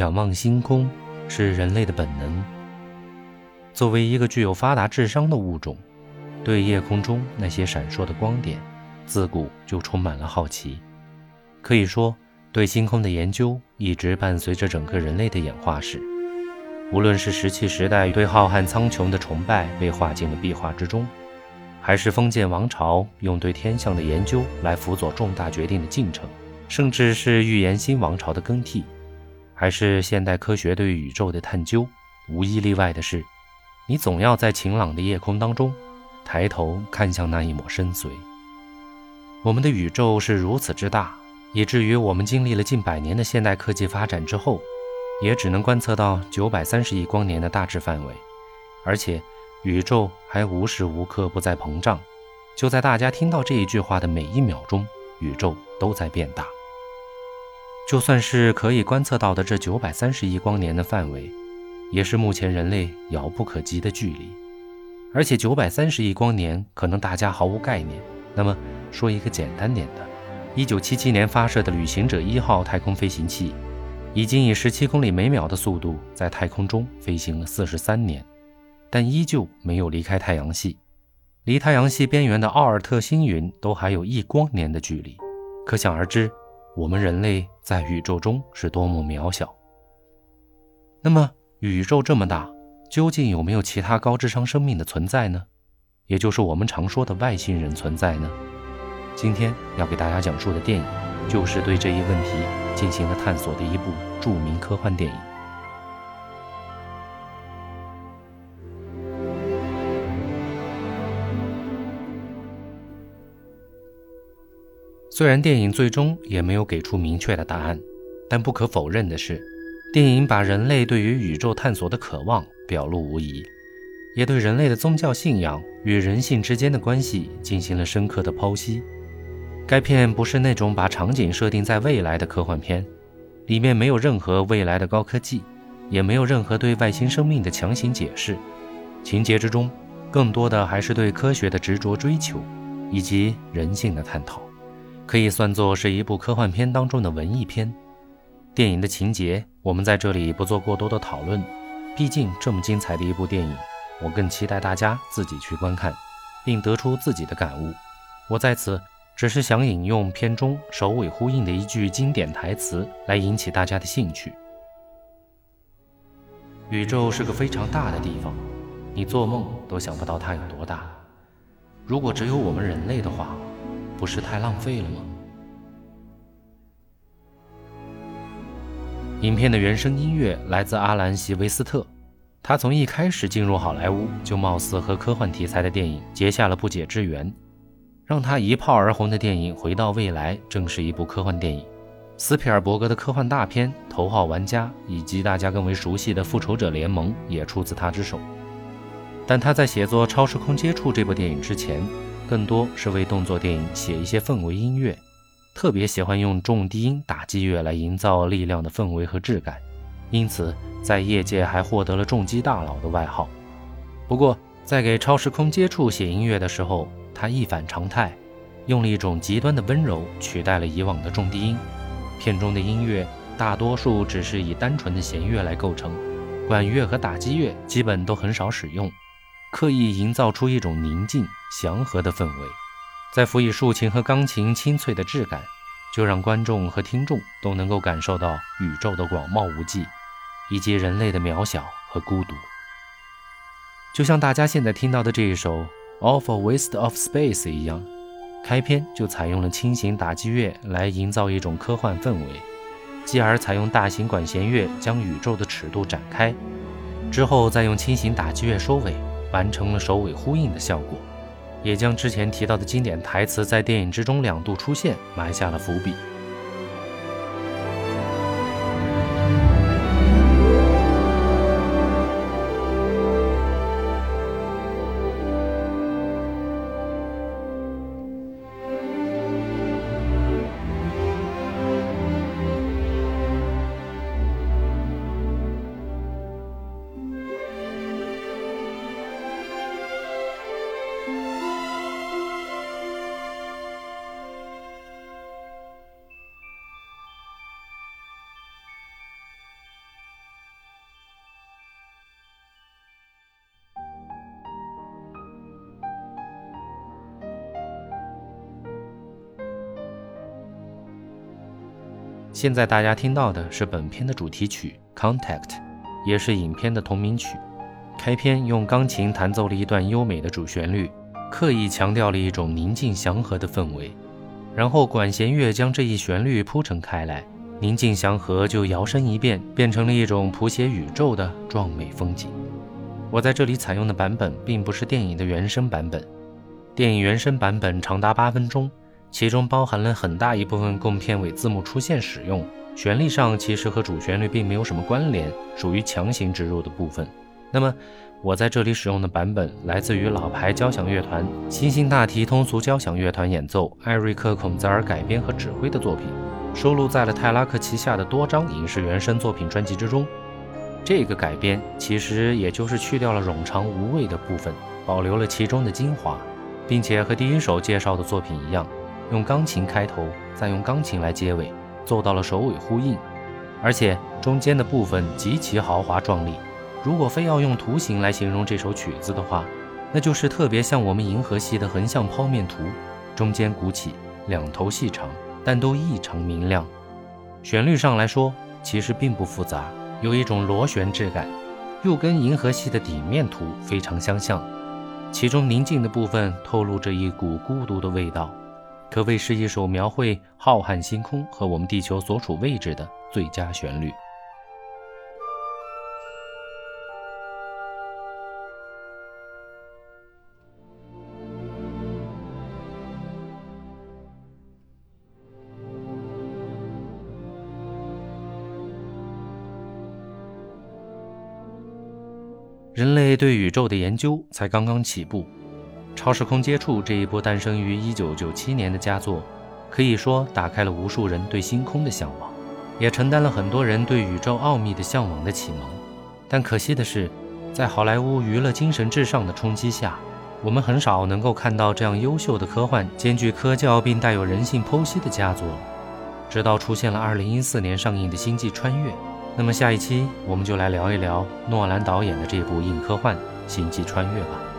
仰望星空是人类的本能。作为一个具有发达智商的物种，对夜空中那些闪烁的光点，自古就充满了好奇。可以说，对星空的研究一直伴随着整个人类的演化史。无论是石器时代对浩瀚苍穹的崇拜被画进了壁画之中，还是封建王朝用对天象的研究来辅佐重大决定的进程，甚至是预言新王朝的更替，还是现代科学对宇宙的探究，无一例外的是，你总要在晴朗的夜空当中，抬头看向那一抹深邃。我们的宇宙是如此之大，以至于我们经历了近百年的现代科技发展之后。也只能观测到九百三十亿光年的大致范围，而且宇宙还无时无刻不在膨胀。就在大家听到这一句话的每一秒钟，宇宙都在变大。就算是可以观测到的这九百三十亿光年的范围，也是目前人类遥不可及的距离。而且九百三十亿光年可能大家毫无概念。那么说一个简单点的，一九七七年发射的旅行者一号太空飞行器。已经以十七公里每秒的速度在太空中飞行了四十三年，但依旧没有离开太阳系。离太阳系边缘的奥尔特星云都还有一光年的距离，可想而知，我们人类在宇宙中是多么渺小。那么，宇宙这么大，究竟有没有其他高智商生命的存在呢？也就是我们常说的外星人存在呢？今天要给大家讲述的电影，就是对这一问题。进行了探索的一部著名科幻电影。虽然电影最终也没有给出明确的答案，但不可否认的是，电影把人类对于宇宙探索的渴望表露无遗，也对人类的宗教信仰与人性之间的关系进行了深刻的剖析。该片不是那种把场景设定在未来的科幻片，里面没有任何未来的高科技，也没有任何对外星生命的强行解释。情节之中，更多的还是对科学的执着追求，以及人性的探讨，可以算作是一部科幻片当中的文艺片。电影的情节，我们在这里不做过多的讨论，毕竟这么精彩的一部电影，我更期待大家自己去观看，并得出自己的感悟。我在此。只是想引用片中首尾呼应的一句经典台词来引起大家的兴趣。宇宙是个非常大的地方，你做梦都想不到它有多大。如果只有我们人类的话，不是太浪费了吗？影片的原声音乐来自阿兰·席维斯特，他从一开始进入好莱坞就貌似和科幻题材的电影结下了不解之缘。让他一炮而红的电影《回到未来》正是一部科幻电影。斯皮尔伯格的科幻大片《头号玩家》以及大家更为熟悉的《复仇者联盟》也出自他之手。但他在写作《超时空接触》这部电影之前，更多是为动作电影写一些氛围音乐，特别喜欢用重低音打击乐来营造力量的氛围和质感，因此在业界还获得了“重击大佬”的外号。不过，在给《超时空接触》写音乐的时候，他一反常态，用了一种极端的温柔取代了以往的重低音。片中的音乐大多数只是以单纯的弦乐来构成，管乐和打击乐基本都很少使用，刻意营造出一种宁静祥和的氛围，再辅以竖琴和钢琴清脆的质感，就让观众和听众都能够感受到宇宙的广袤无际，以及人类的渺小和孤独。就像大家现在听到的这一首。Awful waste of space 一样，开篇就采用了轻型打击乐来营造一种科幻氛围，继而采用大型管弦乐将宇宙的尺度展开，之后再用轻型打击乐收尾，完成了首尾呼应的效果，也将之前提到的经典台词在电影之中两度出现埋下了伏笔。现在大家听到的是本片的主题曲《Contact》，也是影片的同名曲。开篇用钢琴弹奏了一段优美的主旋律，刻意强调了一种宁静祥和的氛围。然后管弦乐将这一旋律铺陈开来，宁静祥和就摇身一变，变成了一种谱写宇宙的壮美风景。我在这里采用的版本并不是电影的原声版本，电影原声版本长达八分钟，其中包含了很大一部分供片尾字幕出现使用，旋律上其实和主旋律并没有什么关联，属于强行植入的部分。那么我在这里使用的版本来自于老牌交响乐团新兴大提通俗交响乐团演奏，艾瑞克·孔泽尔改编和指挥的作品，收录在了泰拉克旗下的多张影视原声作品专辑之中。这个改编其实也就是去掉了冗长无味的部分，保留了其中的精华，并且和第一首介绍的作品一样，用钢琴开头，再用钢琴来结尾，做到了首尾呼应，而且中间的部分极其豪华壮丽。如果非要用图形来形容这首曲子的话，那就是特别像我们银河系的横向剖面图，中间鼓起，两头细长，但都异常明亮。旋律上来说，其实并不复杂。有一种螺旋质感，又跟银河系的底面图非常相像。其中宁静的部分透露着一股孤独的味道，可谓是一首描绘浩瀚星空和我们地球所处位置的最佳旋律。人类对宇宙的研究才刚刚起步，《超时空接触》这一部诞生于1997年的佳作，可以说打开了无数人对星空的向往，也承担了很多人对宇宙奥秘的向往的启蒙。但可惜的是，在好莱坞娱乐精神至上的冲击下，我们很少能够看到这样优秀的科幻兼具科教并带有人性剖析的佳作。直到出现了2014年上映的《星际穿越》。那么下一期我们就来聊一聊诺兰导演的这部硬科幻《星际穿越》吧。